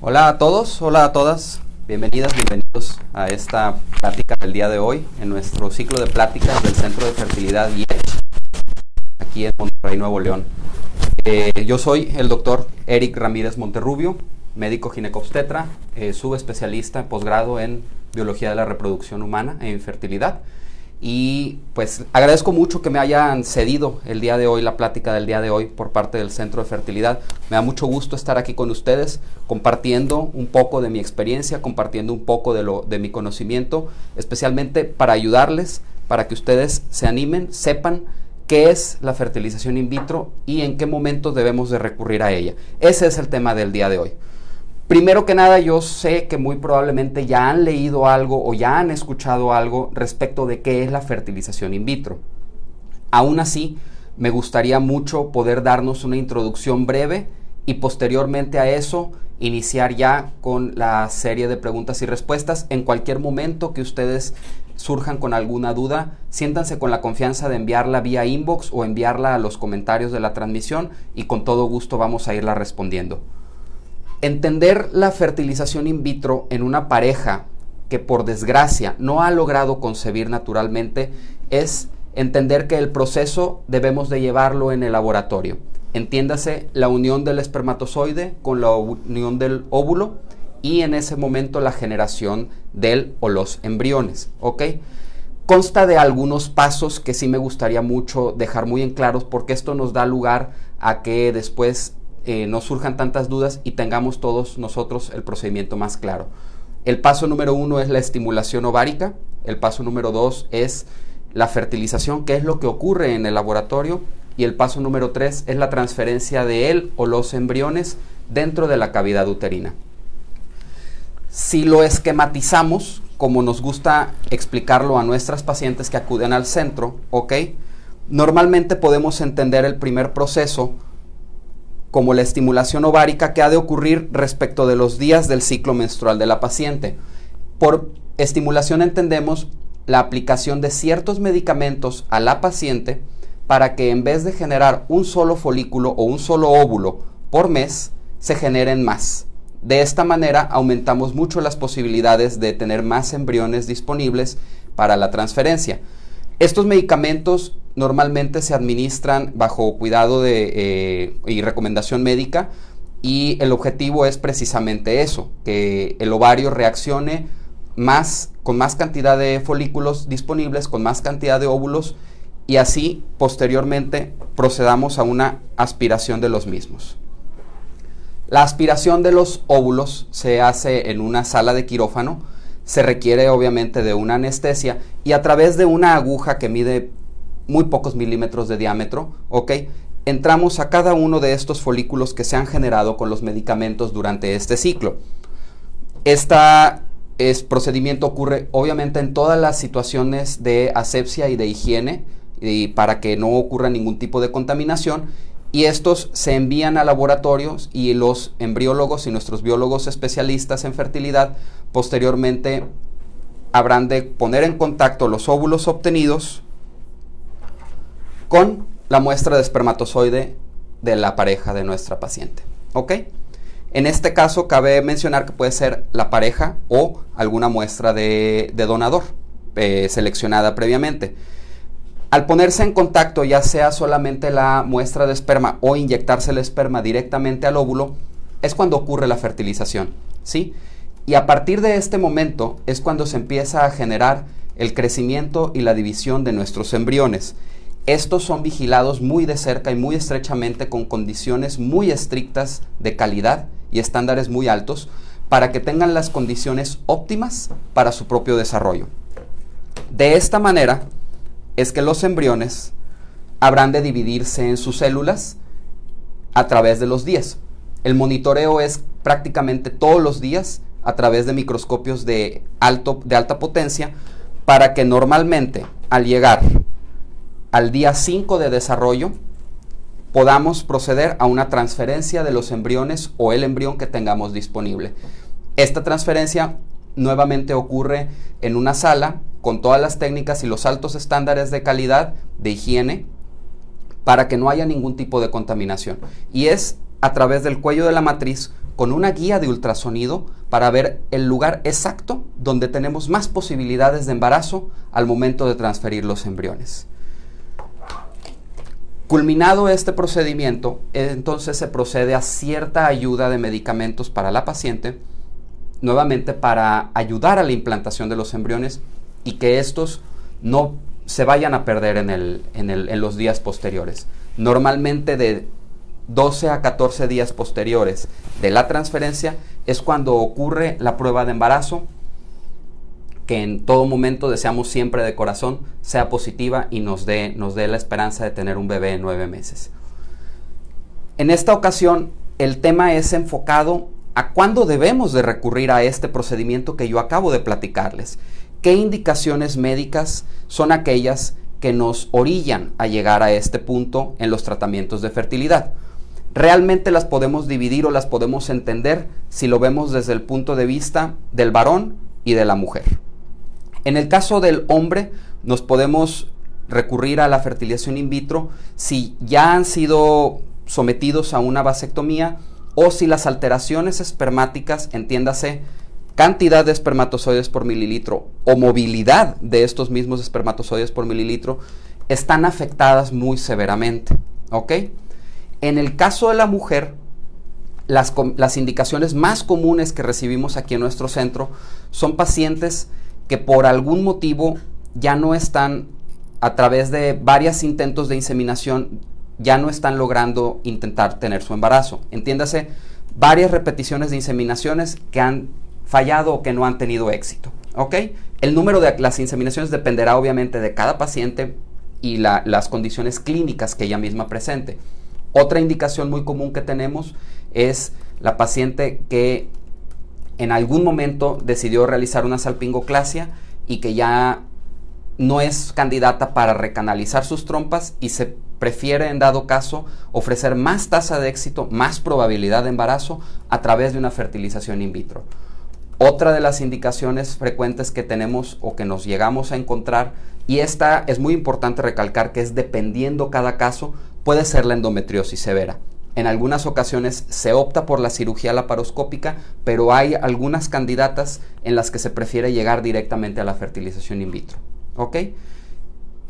Hola a todos, hola a todas, bienvenidas, bienvenidos a esta plática del día de hoy en nuestro ciclo de pláticas del Centro de Fertilidad IECH, aquí en Monterrey, Nuevo León. Eh, yo soy el doctor Eric Ramírez Monterrubio, médico ginecobstetra, eh, subespecialista en posgrado en biología de la reproducción humana e infertilidad. Y pues agradezco mucho que me hayan cedido el día de hoy, la plática del día de hoy por parte del Centro de Fertilidad. Me da mucho gusto estar aquí con ustedes compartiendo un poco de mi experiencia, compartiendo un poco de, lo, de mi conocimiento, especialmente para ayudarles, para que ustedes se animen, sepan qué es la fertilización in vitro y en qué momentos debemos de recurrir a ella. Ese es el tema del día de hoy. Primero que nada, yo sé que muy probablemente ya han leído algo o ya han escuchado algo respecto de qué es la fertilización in vitro. Aún así, me gustaría mucho poder darnos una introducción breve y posteriormente a eso iniciar ya con la serie de preguntas y respuestas. En cualquier momento que ustedes surjan con alguna duda, siéntanse con la confianza de enviarla vía inbox o enviarla a los comentarios de la transmisión y con todo gusto vamos a irla respondiendo. Entender la fertilización in vitro en una pareja que por desgracia no ha logrado concebir naturalmente es entender que el proceso debemos de llevarlo en el laboratorio. Entiéndase la unión del espermatozoide con la unión del óvulo y en ese momento la generación del o los embriones, ¿ok? Consta de algunos pasos que sí me gustaría mucho dejar muy en claros porque esto nos da lugar a que después eh, no surjan tantas dudas y tengamos todos nosotros el procedimiento más claro. El paso número uno es la estimulación ovárica, el paso número dos es la fertilización, que es lo que ocurre en el laboratorio, y el paso número tres es la transferencia de él o los embriones dentro de la cavidad uterina. Si lo esquematizamos, como nos gusta explicarlo a nuestras pacientes que acuden al centro, ¿ok? Normalmente podemos entender el primer proceso como la estimulación ovárica que ha de ocurrir respecto de los días del ciclo menstrual de la paciente. Por estimulación entendemos la aplicación de ciertos medicamentos a la paciente para que en vez de generar un solo folículo o un solo óvulo por mes, se generen más. De esta manera aumentamos mucho las posibilidades de tener más embriones disponibles para la transferencia. Estos medicamentos normalmente se administran bajo cuidado de, eh, y recomendación médica y el objetivo es precisamente eso, que el ovario reaccione más, con más cantidad de folículos disponibles, con más cantidad de óvulos y así posteriormente procedamos a una aspiración de los mismos. La aspiración de los óvulos se hace en una sala de quirófano, se requiere obviamente de una anestesia y a través de una aguja que mide muy pocos milímetros de diámetro, ¿ok? Entramos a cada uno de estos folículos que se han generado con los medicamentos durante este ciclo. Este procedimiento ocurre obviamente en todas las situaciones de asepsia y de higiene y para que no ocurra ningún tipo de contaminación y estos se envían a laboratorios y los embriólogos y nuestros biólogos especialistas en fertilidad posteriormente habrán de poner en contacto los óvulos obtenidos con la muestra de espermatozoide de la pareja de nuestra paciente. ¿Ok? En este caso cabe mencionar que puede ser la pareja o alguna muestra de, donador eh, seleccionada previamente. Al ponerse en contacto, ya sea solamente la muestra de esperma o inyectarse el esperma directamente al óvulo, es cuando ocurre la fertilización, ¿sí? Y a partir de este momento es cuando se empieza a generar el crecimiento y la división de nuestros embriones. Estos son vigilados muy de cerca y muy estrechamente con condiciones muy estrictas de calidad y estándares muy altos para que tengan las condiciones óptimas para su propio desarrollo. De esta manera, es que los embriones habrán de dividirse en sus células a través de los días. El monitoreo es prácticamente todos los días a través de microscopios de, alto, de alta potencia para que normalmente al llegar al día 5 de desarrollo podamos proceder a una transferencia de los embriones o el embrión que tengamos disponible. Esta transferencia nuevamente ocurre en una sala con todas las técnicas y los altos estándares de calidad, de higiene, para que no haya ningún tipo de contaminación. Y es a través del cuello de la matriz con una guía de ultrasonido para ver el lugar exacto donde tenemos más posibilidades de embarazo al momento de transferir los embriones. Culminado este procedimiento, entonces se procede a cierta ayuda de medicamentos para la paciente, nuevamente para ayudar a la implantación de los embriones y que estos no se vayan a perder en, en los días posteriores. Normalmente de 12 a 14 días posteriores de la transferencia es cuando ocurre la prueba de embarazo que en todo momento deseamos siempre de corazón sea positiva y nos dé, nos dé la esperanza de tener un bebé en nueve meses. En esta ocasión, el tema es enfocado a cuándo debemos de recurrir a este procedimiento que yo acabo de platicarles. ¿Qué indicaciones médicas son aquellas que nos orillan a llegar a este punto en los tratamientos de fertilidad? Realmente las podemos dividir o las podemos entender si lo vemos desde el punto de vista del varón y de la mujer. En el caso del hombre, nos podemos recurrir a la fertilización in vitro si ya han sido sometidos a una vasectomía o si las alteraciones espermáticas, entiéndase, cantidad de espermatozoides por mililitro o movilidad de estos mismos espermatozoides por mililitro, están afectadas muy severamente. ¿Ok? En el caso de la mujer, las, las indicaciones más comunes que recibimos aquí en nuestro centro son pacientes que por algún motivo ya no están, a través de varios intentos de inseminación, ya no están logrando intentar tener su embarazo. Entiéndase, varias repeticiones de inseminaciones que han fallado o que no han tenido éxito. ¿Ok? El número de las inseminaciones dependerá obviamente de cada paciente y las condiciones clínicas que ella misma presente. Otra indicación muy común que tenemos es la paciente que en algún momento decidió realizar una salpingoclasia y que ya no es candidata para recanalizar sus trompas y se prefiere en dado caso ofrecer más tasa de éxito, más probabilidad de embarazo a través de una fertilización in vitro. Otra de las indicaciones frecuentes que tenemos o que nos llegamos a encontrar, y esta es muy importante recalcar que es dependiendo cada caso, puede ser la endometriosis severa. En algunas ocasiones se opta por la cirugía laparoscópica, pero hay algunas candidatas en las que se prefiere llegar directamente a la fertilización in vitro. ¿Ok?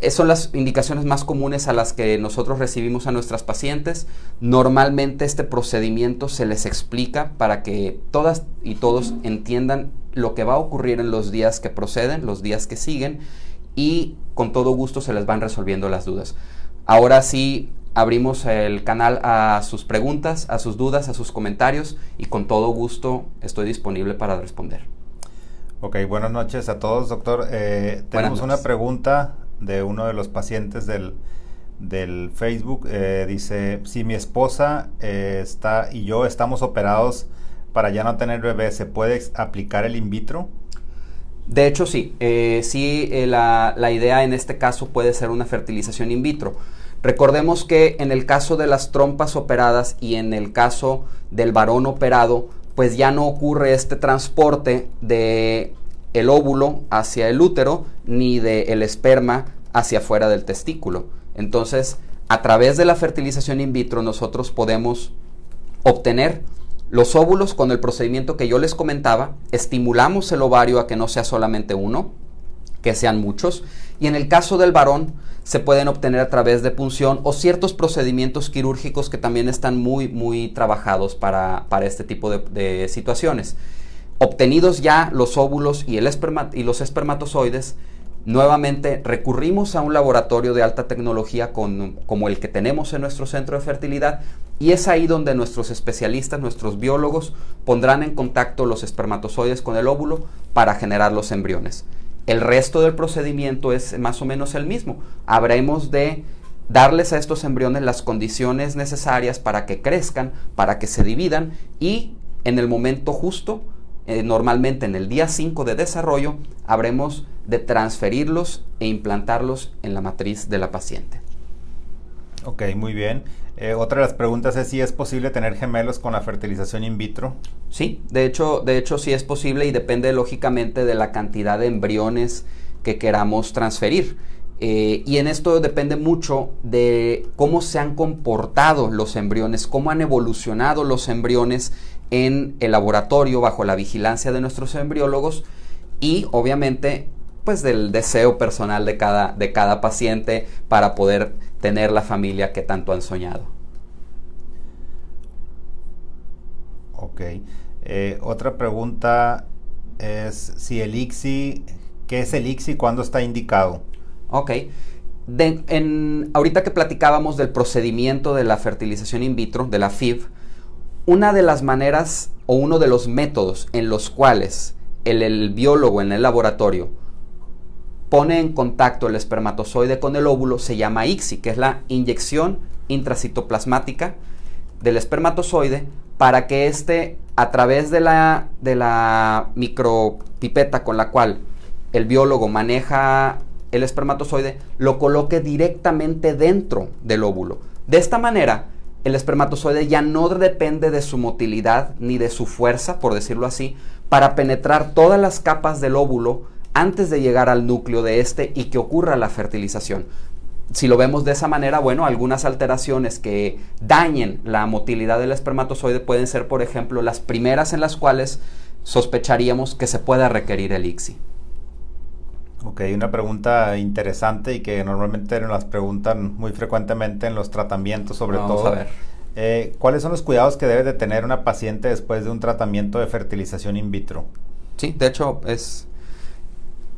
Esas son las indicaciones más comunes a las que nosotros recibimos a nuestras pacientes. Normalmente este procedimiento se les explica para que todas y todos entiendan lo que va a ocurrir en los días que proceden, los días que siguen, y con todo gusto se les van resolviendo las dudas. Ahora sí, abrimos el canal a sus preguntas, a sus dudas, a sus comentarios y con todo gusto estoy disponible para responder. Ok, buenas noches a todos, doctor. Eh, tenemos una pregunta de uno de los pacientes del, del Facebook. Eh, dice, si mi esposa eh, está y yo estamos operados para ya no tener bebé, ¿se puede aplicar el in vitro? De hecho, sí. sí, la, la idea en este caso puede ser una fertilización in vitro. Recordemos que en el caso de las trompas operadas y en el caso del varón operado, pues ya no ocurre este transporte de el óvulo hacia el útero ni del el esperma hacia afuera del testículo. Entonces, a través de la fertilización in vitro nosotros podemos obtener los óvulos con el procedimiento que yo les comentaba, estimulamos el ovario a que no sea solamente uno, que sean muchos, y en el caso del varón se pueden obtener a través de punción o ciertos procedimientos quirúrgicos que también están muy, muy trabajados para, este tipo de, situaciones. Obtenidos ya los óvulos y, los espermatozoides, nuevamente recurrimos a un laboratorio de alta tecnología como el que tenemos en nuestro centro de fertilidad y es ahí donde nuestros especialistas, nuestros biólogos, pondrán en contacto los espermatozoides con el óvulo para generar los embriones. El resto del procedimiento es más o menos el mismo. Habremos de darles a estos embriones las condiciones necesarias para que crezcan, para que se dividan y en el momento justo, eh, normalmente en el día 5 de desarrollo, habremos de transferirlos e implantarlos en la matriz de la paciente. Ok, muy bien. Eh, otra de las preguntas es si es posible tener gemelos con la fertilización in vitro. Sí, de hecho, de hecho sí es posible y depende lógicamente de la cantidad de embriones que queramos transferir. Eh, y en esto depende mucho de cómo se han comportado los embriones, cómo han evolucionado los embriones en el laboratorio bajo la vigilancia de nuestros embriólogos y obviamente pues del deseo personal de cada, de cada paciente para poder tener la familia que tanto han soñado. Ok. Eh, otra pregunta es si el ICSI, ¿qué es el ICSI? ¿Cuándo está indicado? Ok. en, ahorita que platicábamos del procedimiento de la fertilización in vitro, de la FIV, una de las maneras o uno de los métodos en los cuales el, biólogo en el laboratorio pone en contacto el espermatozoide con el óvulo se llama ICSI, que es la inyección intracitoplasmática del espermatozoide para que éste, a través de la, de la micropipeta con la cual el biólogo maneja el espermatozoide lo coloque directamente dentro del óvulo. De esta manera, el espermatozoide ya no depende de su motilidad ni de su fuerza, por decirlo así, para penetrar todas las capas del óvulo antes de llegar al núcleo de este y que ocurra la fertilización. Si lo vemos de esa manera, bueno, algunas alteraciones que dañen la motilidad del espermatozoide pueden ser, por ejemplo, las primeras en las cuales sospecharíamos que se pueda requerir el ICSI. Ok, una pregunta interesante y que normalmente nos las preguntan muy frecuentemente en los tratamientos, sobre todo. A ver. Eh, ¿Cuáles son los cuidados que debe de tener una paciente después de un tratamiento de fertilización in vitro? Sí, de hecho es,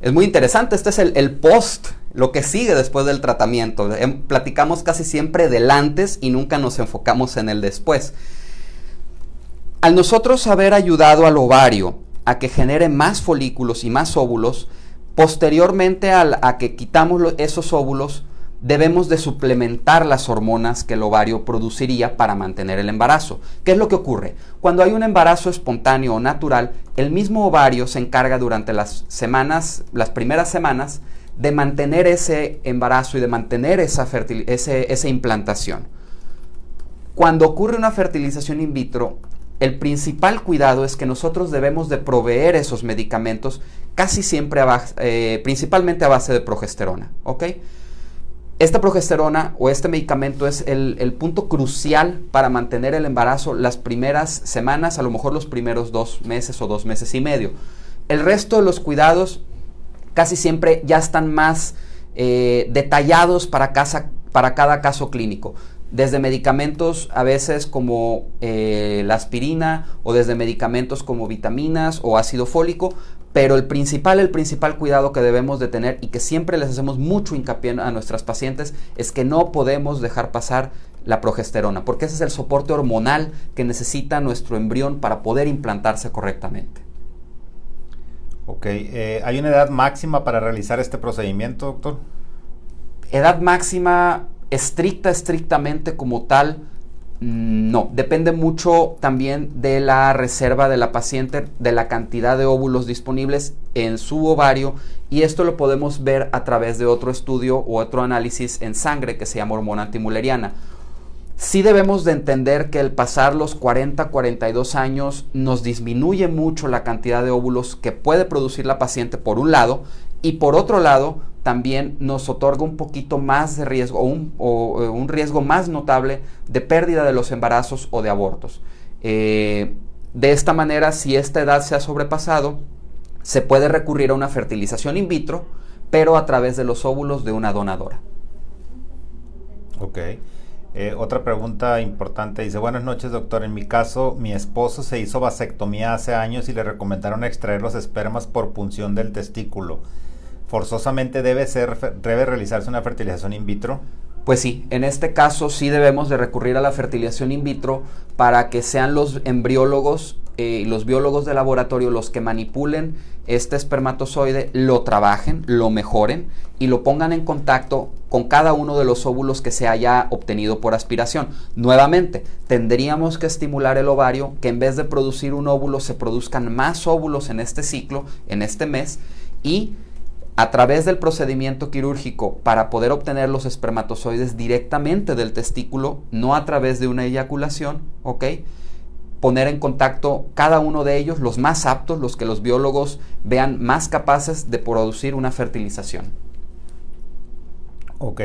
es muy interesante. Este es el, post, lo que sigue después del tratamiento. Em, platicamos casi siempre del antes y nunca nos enfocamos en el después. Al nosotros haber ayudado al ovario a que genere más folículos y más óvulos, Posteriormente a, que quitamos esos óvulos, debemos de suplementar las hormonas que el ovario produciría para mantener el embarazo. ¿Qué es lo que ocurre? Cuando hay un embarazo espontáneo o natural, el mismo ovario se encarga durante las semanas, las primeras semanas, de mantener ese embarazo y de mantener esa, esa implantación. Cuando ocurre una fertilización in vitro, el principal cuidado es que nosotros debemos de proveer esos medicamentos casi siempre, eh, principalmente a base de progesterona, ¿ok? Esta progesterona o este medicamento es el, punto crucial para mantener el embarazo las primeras semanas, a lo mejor los primeros dos meses o dos meses y medio. El resto de los cuidados casi siempre ya están más eh, detallados para cada caso clínico desde medicamentos a veces como eh, la aspirina o desde medicamentos como vitaminas o ácido fólico, pero el principal, el principal cuidado que debemos de tener y que siempre les hacemos mucho hincapié a nuestras pacientes es que no podemos dejar pasar la progesterona, porque ese es el soporte hormonal que necesita nuestro embrión para poder implantarse correctamente. Ok, eh, ¿hay una edad máxima para realizar este procedimiento, doctor? Edad máxima, estricta, estrictamente como tal, no, depende mucho también de la reserva de la paciente, de la cantidad de óvulos disponibles en su ovario y esto lo podemos ver a través de otro estudio o otro análisis en sangre que se llama hormona antimuleriana. Sí debemos de entender que el pasar los 40, 42 años nos disminuye mucho la cantidad de óvulos que puede producir la paciente por un lado y por otro lado también nos otorga un poquito más de riesgo o un, riesgo más notable de pérdida de los embarazos o de abortos. Eh, de esta manera, si esta edad se ha sobrepasado, se puede recurrir a una fertilización in vitro, pero a través de los óvulos de una donadora. Ok. Eh, otra pregunta importante dice, buenas noches doctor, en mi caso mi esposo se hizo vasectomía hace años y le recomendaron extraer los espermas por punción del testículo forzosamente debe, ser, debe realizarse una fertilización in vitro? Pues sí, en este caso sí debemos de recurrir a la fertilización in vitro para que sean los embriólogos y eh, los biólogos de laboratorio los que manipulen este espermatozoide, lo trabajen, lo mejoren y lo pongan en contacto con cada uno de los óvulos que se haya obtenido por aspiración. Nuevamente, tendríamos que estimular el ovario que en vez de producir un óvulo se produzcan más óvulos en este ciclo, en este mes y a través del procedimiento quirúrgico para poder obtener los espermatozoides directamente del testículo, no a través de una eyaculación, ¿ok? Poner en contacto cada uno de ellos, los más aptos, los que los biólogos vean más capaces de producir una fertilización. Ok.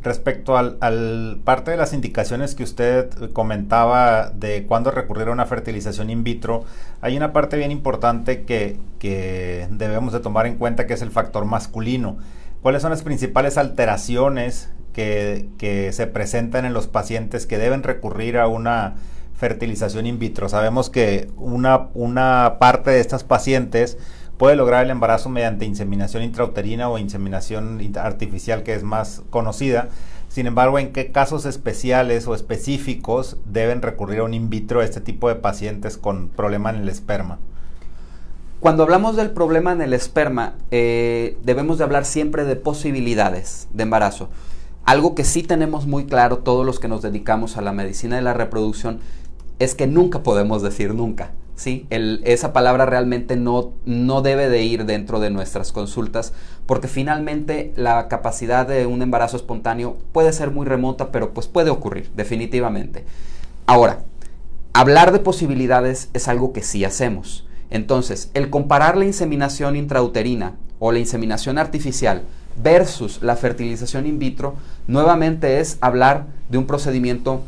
Respecto al, parte de las indicaciones que usted comentaba de cuándo recurrir a una fertilización in vitro, hay una parte bien importante que, que debemos de tomar en cuenta que es el factor masculino. ¿Cuáles son las principales alteraciones que, que se presentan en los pacientes que deben recurrir a una fertilización in vitro? Sabemos que una, una parte de estas pacientes puede lograr el embarazo mediante inseminación intrauterina o inseminación artificial que es más conocida. Sin embargo, ¿en qué casos especiales o específicos deben recurrir a un in vitro a este tipo de pacientes con problema en el esperma? Cuando hablamos del problema en el esperma, eh, debemos de hablar siempre de posibilidades de embarazo. Algo que sí tenemos muy claro todos los que nos dedicamos a la medicina de la reproducción es que nunca podemos decir nunca. ¿Sí? esa palabra realmente no, no debe de ir dentro de nuestras consultas porque finalmente la capacidad de un embarazo espontáneo puede ser muy remota, pero pues puede ocurrir, definitivamente. Ahora, hablar de posibilidades es algo que sí hacemos. Entonces, el comparar la inseminación intrauterina o la inseminación artificial versus la fertilización in vitro, nuevamente es hablar de un procedimiento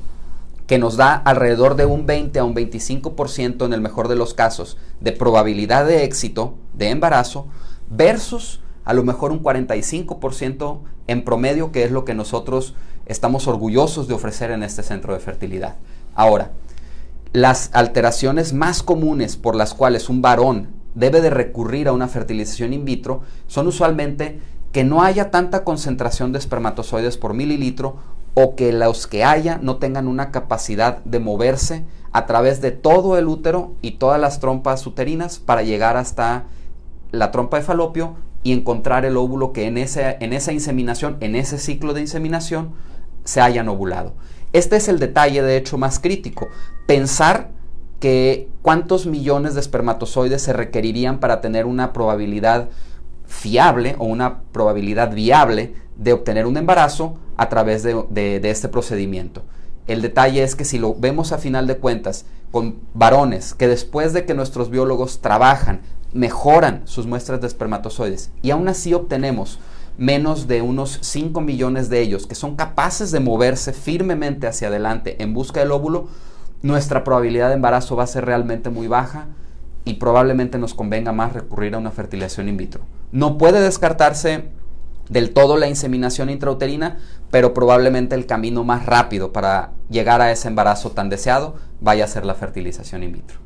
que nos da alrededor de un 20 a un 25% en el mejor de los casos de probabilidad de éxito de embarazo versus a lo mejor un 45% en promedio, que es lo que nosotros estamos orgullosos de ofrecer en este centro de fertilidad. Ahora, las alteraciones más comunes por las cuales un varón debe de recurrir a una fertilización in vitro son usualmente que no haya tanta concentración de espermatozoides por mililitro o que los que haya no tengan una capacidad de moverse a través de todo el útero y todas las trompas uterinas para llegar hasta la trompa de falopio y encontrar el óvulo que en, ese, en esa inseminación, en ese ciclo de inseminación, se hayan ovulado. Este es el detalle, de hecho, más crítico. Pensar que cuántos millones de espermatozoides se requerirían para tener una probabilidad fiable o una probabilidad viable de obtener un embarazo a través de, este procedimiento. El detalle es que si lo vemos a final de cuentas con varones que después de que nuestros biólogos trabajan, mejoran sus muestras de espermatozoides y aún así obtenemos menos de unos 5 millones de ellos que son capaces de moverse firmemente hacia adelante en busca del óvulo, nuestra probabilidad de embarazo va a ser realmente muy baja y probablemente nos convenga más recurrir a una fertilización in vitro. No puede descartarse del todo la inseminación intrauterina, pero probablemente el camino más rápido para llegar a ese embarazo tan deseado vaya a ser la fertilización in vitro.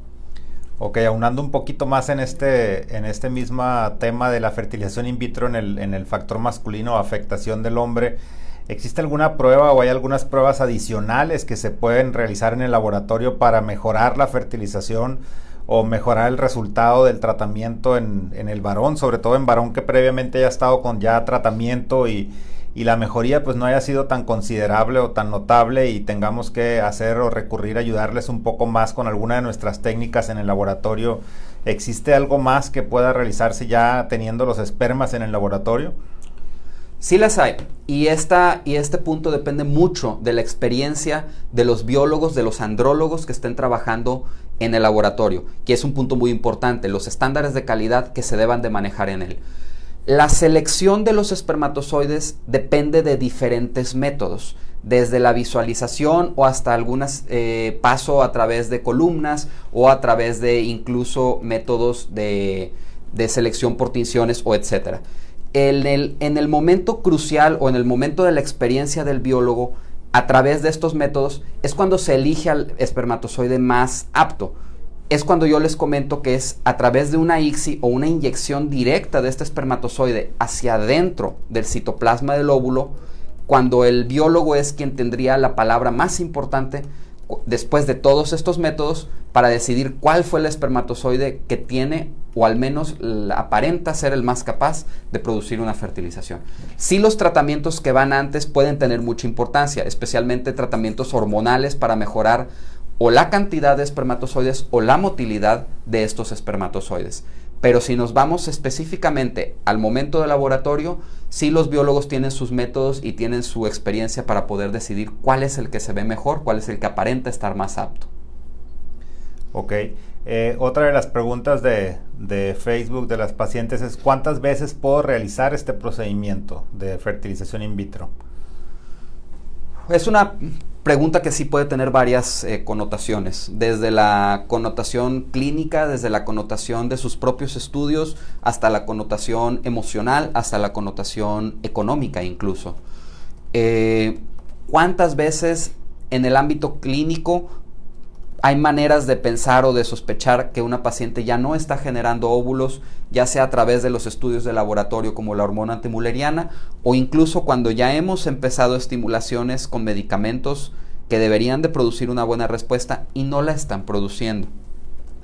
Ok, aunando un poquito más en este, en este mismo tema de la fertilización in vitro en el, en el factor masculino, afectación del hombre, ¿existe alguna prueba o hay algunas pruebas adicionales que se pueden realizar en el laboratorio para mejorar la fertilización o mejorar el resultado del tratamiento en, el varón, sobre todo en varón que previamente haya estado con ya tratamiento y, la mejoría pues no haya sido tan considerable o tan notable y tengamos que hacer o recurrir a ayudarles un poco más con alguna de nuestras técnicas en el laboratorio. ¿Existe algo más que pueda realizarse ya teniendo los espermas en el laboratorio? Sí las hay. Y, esta, y este punto depende mucho de la experiencia de los biólogos, de los andrólogos que estén trabajando en el laboratorio, que es un punto muy importante, los estándares de calidad que se deban de manejar en él. La selección de los espermatozoides depende de diferentes métodos, desde la visualización o hasta algunas eh, paso a través de columnas o a través de incluso métodos de, selección por tinciones o etcétera. En el, en el momento crucial o en el momento de la experiencia del biólogo, a través de estos métodos es cuando se elige al espermatozoide más apto. Es cuando yo les comento que es a través de una ICSI o una inyección directa de este espermatozoide hacia adentro del citoplasma del óvulo, cuando el biólogo es quien tendría la palabra más importante después de todos estos métodos para decidir cuál fue el espermatozoide que tiene o al menos aparenta ser el más capaz de producir una fertilización. Sí los tratamientos que van antes pueden tener mucha importancia, especialmente tratamientos hormonales para mejorar o la cantidad de espermatozoides o la motilidad de estos espermatozoides. Pero si nos vamos específicamente al momento del laboratorio, sí los biólogos tienen sus métodos y tienen su experiencia para poder decidir cuál es el que se ve mejor, cuál es el que aparenta estar más apto. Ok. Eh, otra de las preguntas de, de, Facebook de las pacientes es ¿cuántas veces puedo realizar este procedimiento de fertilización in vitro? Es una pregunta que sí puede tener varias eh, connotaciones, desde la connotación clínica, desde la connotación de sus propios estudios, hasta la connotación emocional, hasta la connotación económica incluso. Eh, ¿Cuántas veces en el ámbito clínico hay maneras de pensar o de sospechar que una paciente ya no está generando óvulos, ya sea a través de los estudios de laboratorio como la hormona antimuleriana o incluso cuando ya hemos empezado estimulaciones con medicamentos que deberían de producir una buena respuesta y no la están produciendo.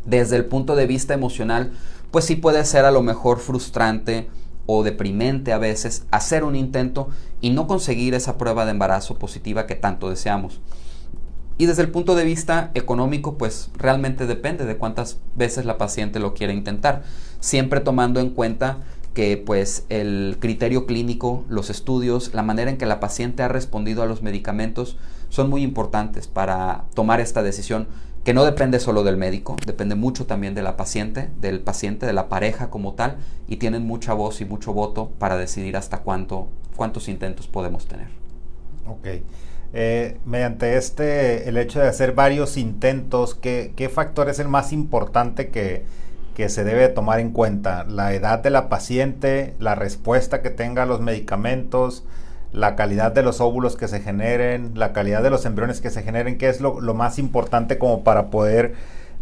Desde el punto de vista emocional, pues sí puede ser a lo mejor frustrante o deprimente a veces hacer un intento y no conseguir esa prueba de embarazo positiva que tanto deseamos. Y desde el punto de vista económico, pues realmente depende de cuántas veces la paciente lo quiere intentar, siempre tomando en cuenta que pues el criterio clínico, los estudios, la manera en que la paciente ha respondido a los medicamentos son muy importantes para tomar esta decisión que no depende solo del médico, depende mucho también de la paciente, del paciente, de la pareja como tal, y tienen mucha voz y mucho voto para decidir hasta cuánto, cuántos intentos podemos tener. Ok. Eh, mediante este, el hecho de hacer varios intentos, ¿qué, factor es el más importante que, que, se debe tomar en cuenta? La edad de la paciente, la respuesta que tenga a los medicamentos, la calidad de los óvulos que se generen, la calidad de los embriones que se generen, ¿qué es lo, más importante como para poder,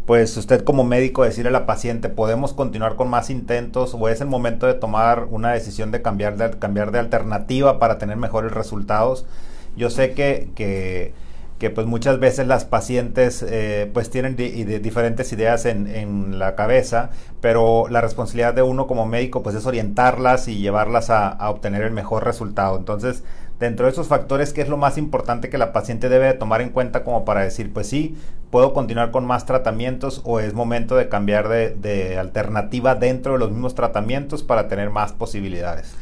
pues usted como médico decirle a la paciente, podemos continuar con más intentos o es el momento de tomar una decisión de cambiar de, cambiar de alternativa para tener mejores resultados? Yo sé que, que, pues muchas veces las pacientes eh, pues tienen diferentes ideas en, en, la cabeza, pero la responsabilidad de uno como médico pues es orientarlas y llevarlas a, a, obtener el mejor resultado. Entonces, dentro de esos factores, ¿qué es lo más importante que la paciente debe de tomar en cuenta como para decir, pues sí, puedo continuar con más tratamientos o es momento de cambiar de, de alternativa dentro de los mismos tratamientos para tener más posibilidades?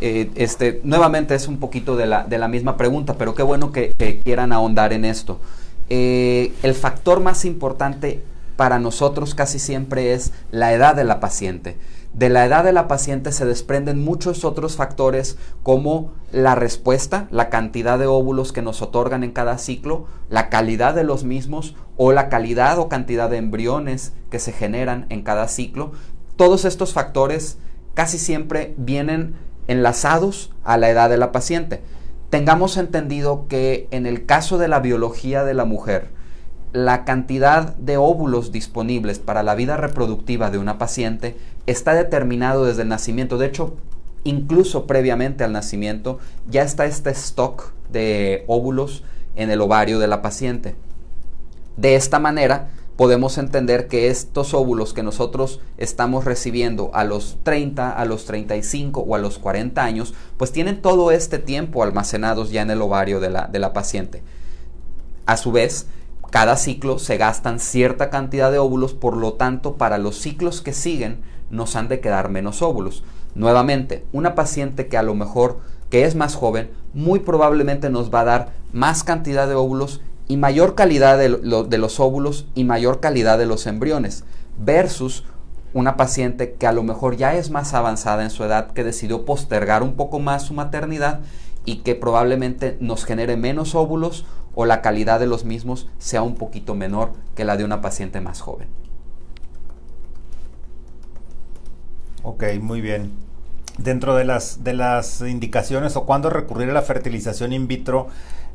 Eh, este, nuevamente es un poquito de la, misma pregunta, pero qué bueno que, quieran ahondar en esto. Eh, el factor más importante para nosotros casi siempre es la edad de la paciente. De la edad de la paciente se desprenden muchos otros factores como la respuesta, la cantidad de óvulos que nos otorgan en cada ciclo, la calidad de los mismos o la calidad o cantidad de embriones que se generan en cada ciclo. Todos estos factores casi siempre vienen enlazados a la edad de la paciente. Tengamos entendido que en el caso de la biología de la mujer, la cantidad de óvulos disponibles para la vida reproductiva de una paciente está determinado desde el nacimiento. De hecho, incluso previamente al nacimiento, ya está este stock de óvulos en el ovario de la paciente. De esta manera, podemos entender que estos óvulos que nosotros estamos recibiendo a los 30, a los 35 o a los 40 años, pues tienen todo este tiempo almacenados ya en el ovario de la, de la paciente. A su vez, cada ciclo se gastan cierta cantidad de óvulos, por lo tanto, para los ciclos que siguen nos han de quedar menos óvulos. Nuevamente, una paciente que a lo mejor que es más joven, muy probablemente nos va a dar más cantidad de óvulos y mayor calidad de, los óvulos y mayor calidad de los embriones, versus una paciente que a lo mejor ya es más avanzada en su edad, que decidió postergar un poco más su maternidad y que probablemente nos genere menos óvulos o la calidad de los mismos sea un poquito menor que la de una paciente más joven. Ok, muy bien. Dentro de las, de las indicaciones o cuándo recurrir a la fertilización in vitro,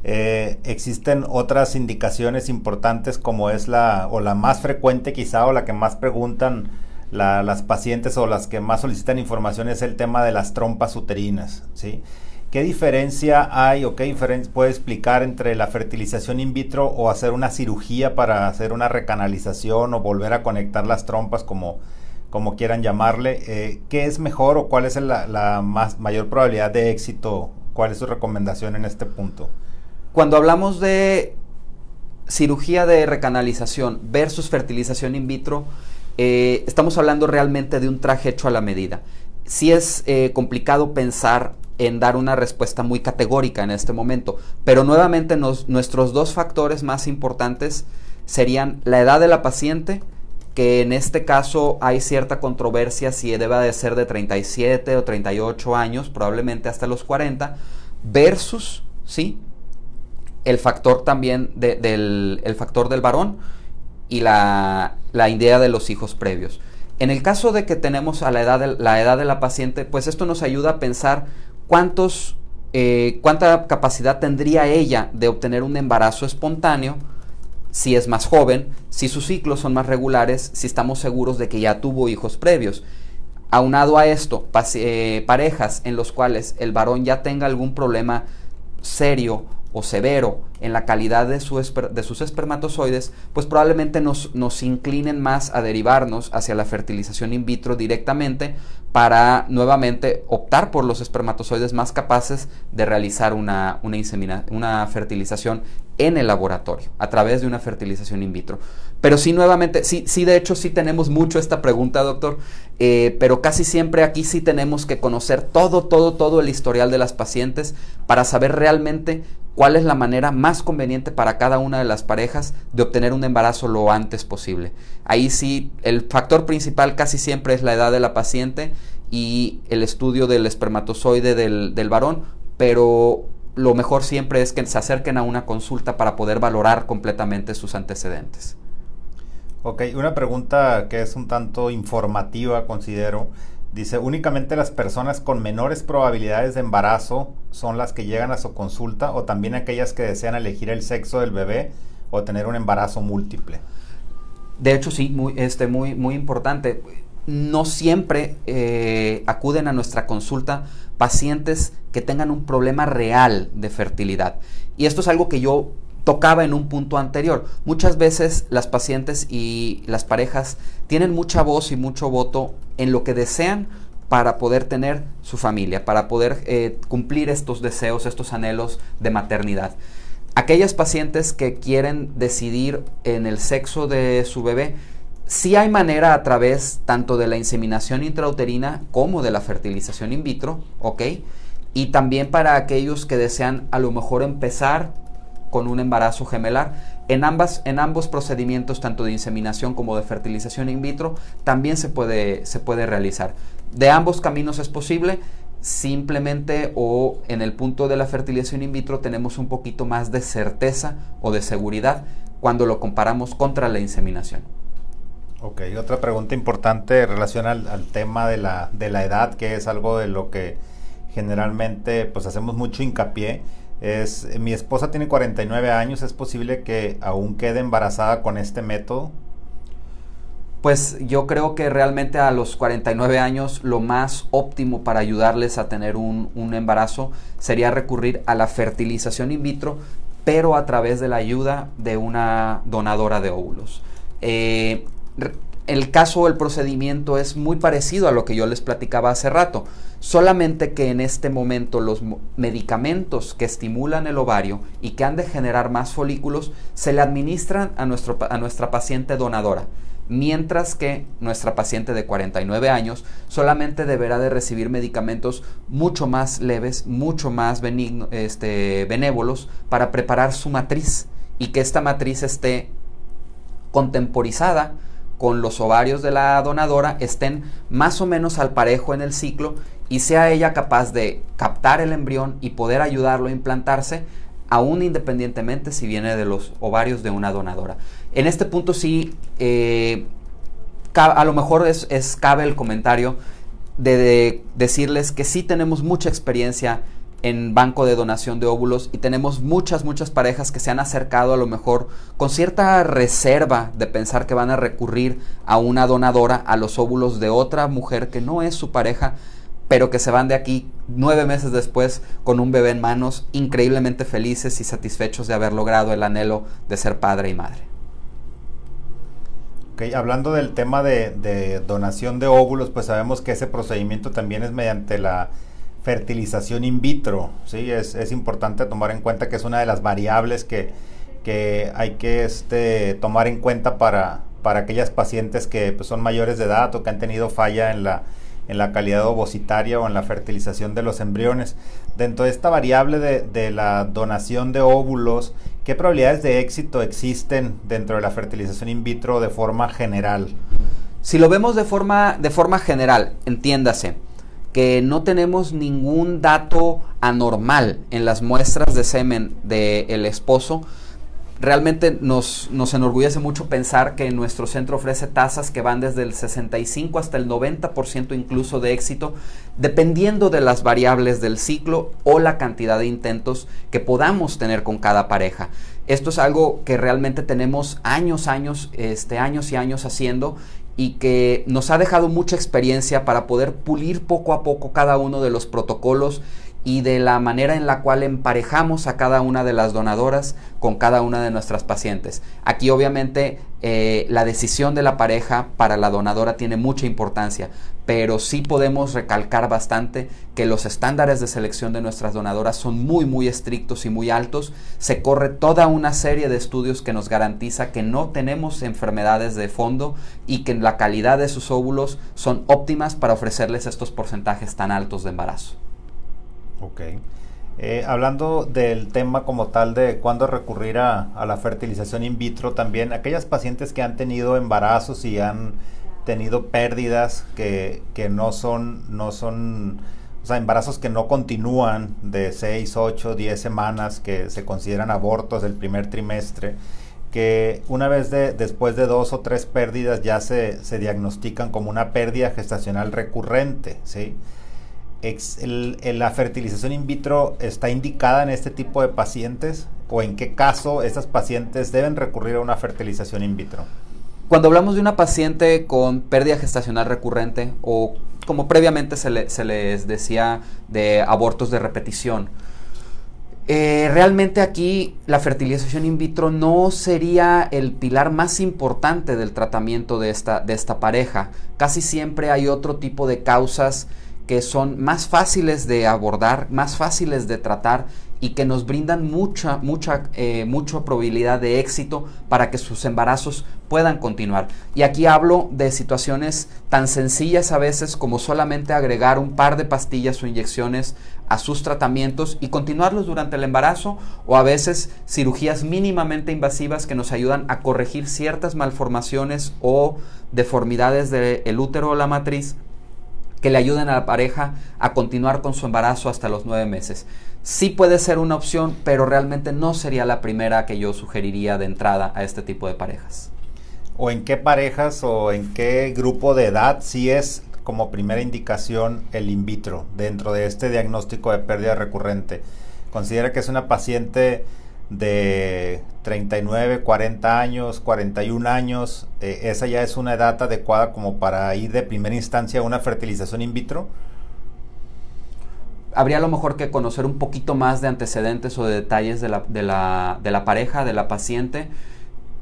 eh, existen otras indicaciones importantes como es la, o la más frecuente quizá, o la que más preguntan las pacientes o las que más solicitan información es el tema de las trompas uterinas, ¿sí? ¿Qué diferencia hay o qué diferencia puede explicar entre la fertilización in vitro o hacer una cirugía para hacer una recanalización o volver a conectar las trompas como, como quieran llamarle? Eh, ¿Qué es mejor o cuál es la, la más, mayor probabilidad de éxito? ¿Cuál es su recomendación en este punto? Cuando hablamos de cirugía de recanalización versus fertilización in vitro, eh, estamos hablando realmente de un traje hecho a la medida. Sí es eh, complicado pensar en dar una respuesta muy categórica en este momento, pero nuevamente nuestros dos factores más importantes serían la edad de la paciente, que en este caso hay cierta controversia si debe de ser de 37 o 38 años, probablemente hasta los 40, versus, ¿sí? El factor también del el factor del varón y la, idea de los hijos previos. En el caso de que tenemos a la edad de la, edad de la paciente, pues esto nos ayuda a pensar cuántos, eh, cuánta capacidad tendría ella de obtener un embarazo espontáneo si es más joven, si sus ciclos son más regulares, si estamos seguros de que ya tuvo hijos previos. Aunado a esto, eh, parejas en los cuales el varón ya tenga algún problema serio o severo en la calidad de, de sus espermatozoides, pues probablemente nos, nos, inclinen más a derivarnos hacia la fertilización in vitro directamente para nuevamente optar por los espermatozoides más capaces de realizar una, una, una fertilización en el laboratorio, a través de una fertilización in vitro. Pero sí, nuevamente, sí, sí, de hecho sí tenemos mucho esta pregunta, doctor, eh, pero casi siempre aquí sí tenemos que conocer todo, todo, todo el historial de las pacientes para saber realmente cuál es la manera más conveniente para cada una de las parejas de obtener un embarazo lo antes posible. Ahí sí, el factor principal casi siempre es la edad de la paciente y el estudio del espermatozoide del, del varón, pero lo mejor siempre es que se acerquen a una consulta para poder valorar completamente sus antecedentes. Ok, una pregunta que es un tanto informativa, considero. Dice, únicamente las personas con menores probabilidades de embarazo son las que llegan a su consulta o también aquellas que desean elegir el sexo del bebé o tener un embarazo múltiple. De hecho, sí, muy, este, muy, muy importante. No siempre eh, acuden a nuestra consulta pacientes que tengan un problema real de fertilidad. Y esto es algo que yo tocaba en un punto anterior. Muchas veces las pacientes y las parejas tienen mucha voz y mucho voto en lo que desean para poder tener su familia, para poder eh, cumplir estos deseos, estos anhelos de maternidad. Aquellas pacientes que quieren decidir en el sexo de su bebé, sí hay manera a través tanto de la inseminación intrauterina como de la fertilización in vitro, ¿ok? Y también para aquellos que desean a lo mejor empezar con un embarazo gemelar. En, ambas, en ambos procedimientos, tanto de inseminación como de fertilización in vitro, también se puede, se puede realizar. De ambos caminos es posible, simplemente o en el punto de la fertilización in vitro tenemos un poquito más de certeza o de seguridad cuando lo comparamos contra la inseminación. Ok, otra pregunta importante relacionada al, tema de la, de la edad, que es algo de lo que generalmente pues hacemos mucho hincapié mi esposa tiene 49 años, ¿es posible que aún quede embarazada con este método? Pues yo creo que realmente a los 49 años lo más óptimo para ayudarles a tener un, embarazo sería recurrir a la fertilización in vitro, pero a través de la ayuda de una donadora de óvulos. Eh, el caso o el procedimiento es muy parecido a lo que yo les platicaba hace rato, solamente que en este momento los medicamentos que estimulan el ovario y que han de generar más folículos se le administran a, nuestro, a nuestra paciente donadora, mientras que nuestra paciente de 49 años solamente deberá de recibir medicamentos mucho más leves, mucho más este, benévolos para preparar su matriz y que esta matriz esté contemporizada con los ovarios de la donadora estén más o menos al parejo en el ciclo y sea ella capaz de captar el embrión y poder ayudarlo a implantarse, aún independientemente si viene de los ovarios de una donadora. En este punto sí, eh, a lo mejor es, cabe el comentario de decirles que sí tenemos mucha experiencia en banco de donación de óvulos y tenemos muchas, muchas parejas que se han acercado a lo mejor con cierta reserva de pensar que van a recurrir a una donadora a los óvulos de otra mujer que no es su pareja, pero que se van de aquí nueve meses después con un bebé en manos, increíblemente felices y satisfechos de haber logrado el anhelo de ser padre y madre. Okay, hablando del tema de, de donación de óvulos, pues sabemos que ese procedimiento también es mediante la fertilización in vitro. ¿sí? Es, es, importante tomar en cuenta que es una de las variables que, que hay que este, tomar en cuenta para, para aquellas pacientes que pues, son mayores de edad o que han tenido falla en la, en la calidad ovocitaria o en la fertilización de los embriones. Dentro de esta variable de, de la donación de óvulos, ¿qué probabilidades de éxito existen dentro de la fertilización in vitro de forma general? Si lo vemos de forma, de forma general, entiéndase que no tenemos ningún dato anormal en las muestras de semen del esposo, realmente nos, nos, enorgullece mucho pensar que nuestro centro ofrece tasas que van desde el 65 hasta el 90% incluso de éxito, dependiendo de las variables del ciclo o la cantidad de intentos que podamos tener con cada pareja. Esto es algo que realmente tenemos años, años, este, años y años haciendo y que nos ha dejado mucha experiencia para poder pulir poco a poco cada uno de los protocolos y de la manera en la cual emparejamos a cada una de las donadoras con cada una de nuestras pacientes. Aquí obviamente eh, la decisión de la pareja para la donadora tiene mucha importancia, pero sí podemos recalcar bastante que los estándares de selección de nuestras donadoras son muy muy estrictos y muy altos. Se corre toda una serie de estudios que nos garantiza que no tenemos enfermedades de fondo y que la calidad de sus óvulos son óptimas para ofrecerles estos porcentajes tan altos de embarazo. Ok. Eh, hablando del tema como tal de cuándo recurrir a, la fertilización in vitro, también aquellas pacientes que han tenido embarazos y han tenido pérdidas que, no son, no son, o sea, embarazos que no continúan de 6, 8, 10 semanas, que se consideran abortos del primer trimestre, que una vez de, después de dos o tres pérdidas ya se, se diagnostican como una pérdida gestacional recurrente, ¿sí? ¿La fertilización in vitro está indicada en este tipo de pacientes? ¿O en qué caso esas pacientes deben recurrir a una fertilización in vitro? Cuando hablamos de una paciente con pérdida gestacional recurrente o como previamente se, les decía de abortos de repetición, eh, realmente aquí la fertilización in vitro no sería el pilar más importante del tratamiento de esta, de esta pareja. Casi siempre hay otro tipo de causas que son más fáciles de abordar, más fáciles de tratar y que nos brindan mucha, mucha, eh, mucha probabilidad de éxito para que sus embarazos puedan continuar. Y aquí hablo de situaciones tan sencillas a veces como solamente agregar un par de pastillas o inyecciones a sus tratamientos y continuarlos durante el embarazo o a veces cirugías mínimamente invasivas que nos ayudan a corregir ciertas malformaciones o deformidades del útero o la matriz que le ayuden a la pareja a continuar con su embarazo hasta los nueve meses. Sí puede ser una opción, pero realmente no sería la primera que yo sugeriría de entrada a este tipo de parejas. ¿O en qué parejas o en qué grupo de edad sí es como primera indicación el in vitro dentro de este diagnóstico de pérdida recurrente? Considera que es una paciente de 39, 40 años, 41 años, eh, esa ya es una edad adecuada como para ir de primera instancia a una fertilización in vitro? Habría a lo mejor que conocer un poquito más de antecedentes o de detalles de la, de la, de la pareja, de la paciente.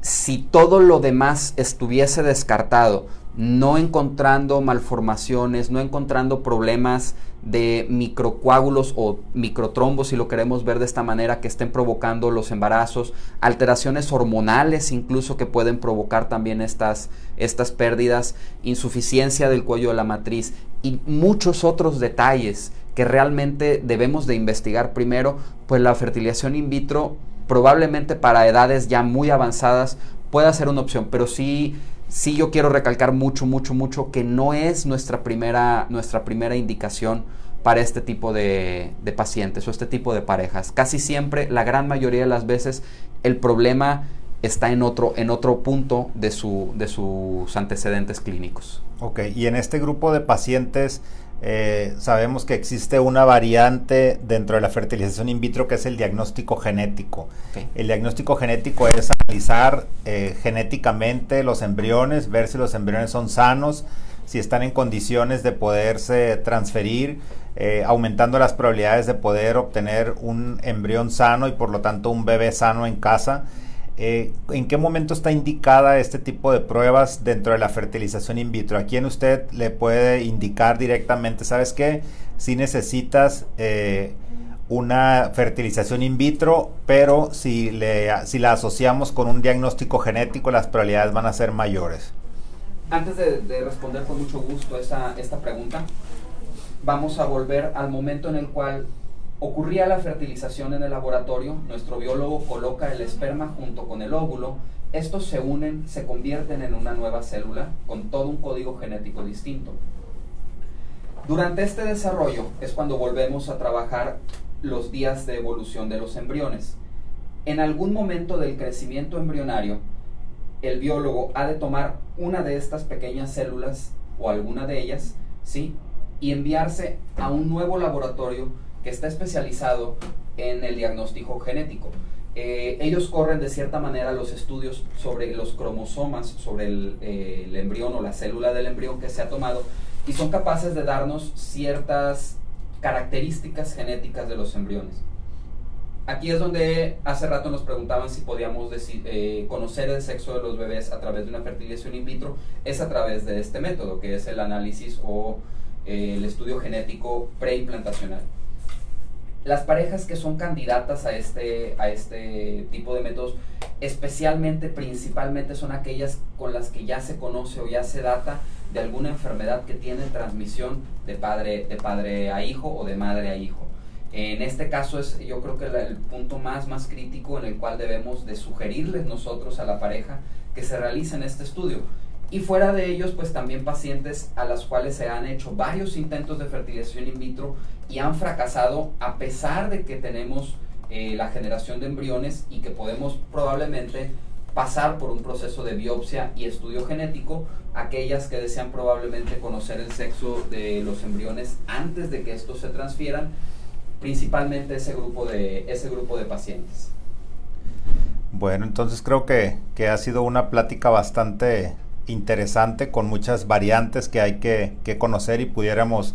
Si todo lo demás estuviese descartado, no encontrando malformaciones, no encontrando problemas de microcoágulos o microtrombos, si lo queremos ver de esta manera, que estén provocando los embarazos, alteraciones hormonales incluso que pueden provocar también estas, estas pérdidas, insuficiencia del cuello de la matriz y muchos otros detalles que realmente debemos de investigar. Primero, pues la fertilización in vitro probablemente para edades ya muy avanzadas pueda ser una opción, pero sí sí yo quiero recalcar mucho, mucho, mucho que no es nuestra primera, nuestra primera indicación para este tipo de, pacientes o este tipo de parejas. Casi siempre, la gran mayoría de las veces, el problema está en otro, en otro punto de, su, de sus antecedentes clínicos. Ok, y en este grupo de pacientes, eh, sabemos que existe una variante dentro de la fertilización in vitro que es el diagnóstico genético. El diagnóstico genético es analizar eh, genéticamente los embriones, ver si los embriones son sanos, si están en condiciones de poderse transferir, eh, aumentando las probabilidades de poder obtener un embrión sano y por lo tanto un bebé sano en casa. Eh, ¿En qué momento está indicada este tipo de pruebas dentro de la fertilización in vitro? ¿A quién usted le puede indicar directamente, sabes qué? Si necesitas eh, una fertilización in vitro, pero si, le, si la asociamos con un diagnóstico genético, las probabilidades van a ser mayores. Antes de, responder con mucho gusto esta pregunta, vamos a volver al momento en el cual Ocurría la fertilización en el laboratorio, nuestro biólogo coloca el esperma junto con el óvulo, estos se unen, se convierten en una nueva célula con todo un código genético distinto. Durante este desarrollo es cuando volvemos a trabajar los días de evolución de los embriones. En algún momento del crecimiento embrionario, el biólogo ha de tomar una de estas pequeñas células o alguna de ellas, ¿sí? Y enviarse a un nuevo laboratorio que está especializado en el diagnóstico genético. Eh, ellos corren de cierta manera los estudios sobre los cromosomas, sobre el, eh, embrión o la célula del embrión que se ha tomado y son capaces de darnos ciertas características genéticas de los embriones. Aquí es donde hace rato nos preguntaban si podíamos eh, conocer el sexo de los bebés a través de una fertilización in vitro. Es a través de este método, que es el análisis o el estudio genético preimplantacional las parejas que son candidatas a este, a este tipo de métodos, especialmente, principalmente son aquellas con las que ya se conoce o ya se data de alguna enfermedad que tiene transmisión de padre, de padre a hijo o de madre a hijo. En este caso es yo creo que el punto más, más crítico en el cual debemos de sugerirles nosotros a la pareja que se realicen este estudio y fuera de ellos, pues también pacientes a las cuales se han hecho varios intentos de fertilización in vitro y han fracasado a pesar de que tenemos eh, la generación de embriones y que podemos probablemente pasar por un proceso de biopsia y estudio genético, aquellas que desean probablemente conocer el sexo de los embriones antes de que estos se transfieran, principalmente ese grupo de, ese grupo de pacientes. Bueno, entonces creo que, que ha sido una plática bastante interesante con muchas variantes que hay que, conocer y pudiéramos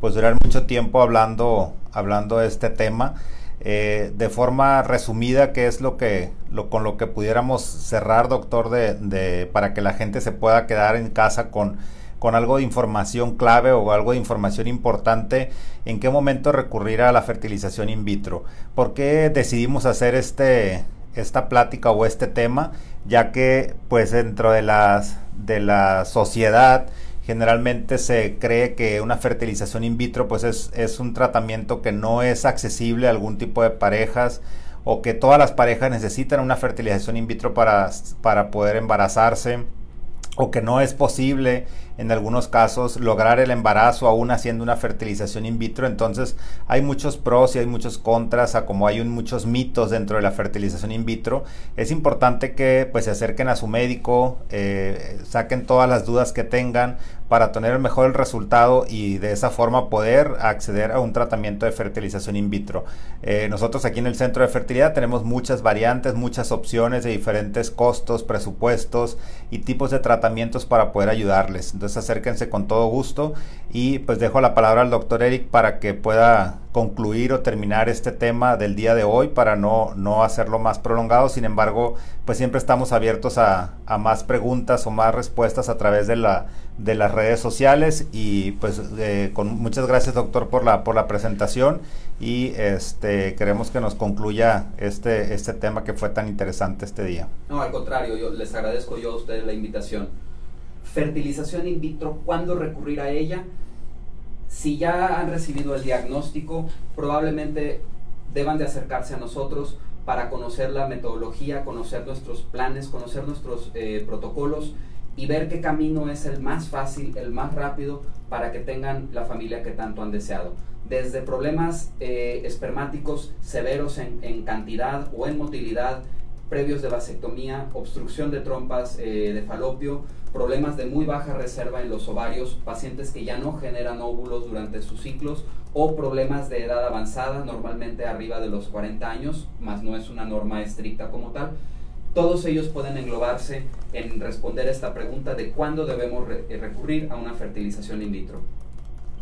pues durar mucho tiempo hablando, hablando de este tema. Eh, de forma resumida, ¿qué es lo que lo, con lo que pudiéramos cerrar, doctor, de, para que la gente se pueda quedar en casa con, con algo de información clave o algo de información importante? ¿En qué momento recurrir a la fertilización in vitro? ¿Por qué decidimos hacer este, esta plática o este tema? Ya que pues dentro de las de la sociedad, generalmente se cree que una fertilización in vitro pues es, un tratamiento que no es accesible a algún tipo de parejas o que todas las parejas necesitan una fertilización in vitro para, para poder embarazarse o que no es posible en algunos casos lograr el embarazo aún haciendo una fertilización in vitro. Entonces hay muchos pros y hay muchos contras, a como hay muchos mitos dentro de la fertilización in vitro. Es importante que pues se acerquen a su médico, eh, saquen todas las dudas que tengan para tener el mejor resultado y de esa forma poder acceder a un tratamiento de fertilización in vitro. Eh, nosotros aquí en el centro de fertilidad tenemos muchas variantes, muchas opciones de diferentes costos, presupuestos y tipos de tratamientos para poder ayudarles. Acérquense con todo gusto y pues dejo la palabra al doctor Eric para que pueda concluir o terminar este tema del día de hoy para no, no hacerlo más prolongado. Sin embargo, pues siempre estamos abiertos a, a más preguntas o más respuestas a través de la de las redes sociales y pues eh, con muchas gracias doctor por la por la presentación y este queremos que nos concluya este este tema que fue tan interesante este día. No, al contrario, yo les agradezco yo a ustedes la invitación. Fertilización in vitro, ¿cuándo recurrir a ella? Si ya han recibido el diagnóstico, probablemente deban de acercarse a nosotros para conocer la metodología, conocer nuestros planes, conocer nuestros eh, protocolos y ver qué camino es el más fácil, el más rápido para que tengan la familia que tanto han deseado. Desde problemas eh, espermáticos severos en, cantidad o en motilidad, previos de vasectomía, obstrucción de trompas eh, de falopio, problemas de muy baja reserva en los ovarios, pacientes que ya no generan óvulos durante sus ciclos o problemas de edad avanzada, normalmente arriba de los 40 años, más no es una norma estricta como tal todos ellos pueden englobarse en responder esta pregunta de cuándo debemos eh, recurrir a una fertilización in vitro.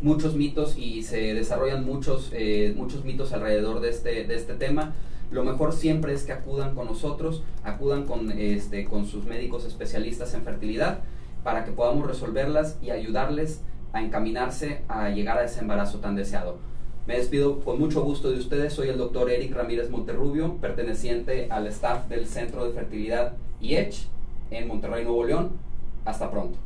Muchos mitos y se desarrollan muchos, eh, muchos mitos alrededor de este, de este tema. Lo mejor siempre es que acudan con nosotros, acudan con, este, con sus médicos especialistas en fertilidad para que podamos resolverlas y ayudarles a encaminarse a llegar a ese embarazo tan deseado. Me despido con mucho gusto de ustedes. Soy el doctor Eric Ramírez Monterrubio, perteneciente al staff del Centro de Fertilidad IECH en Monterrey, Nuevo León. Hasta pronto.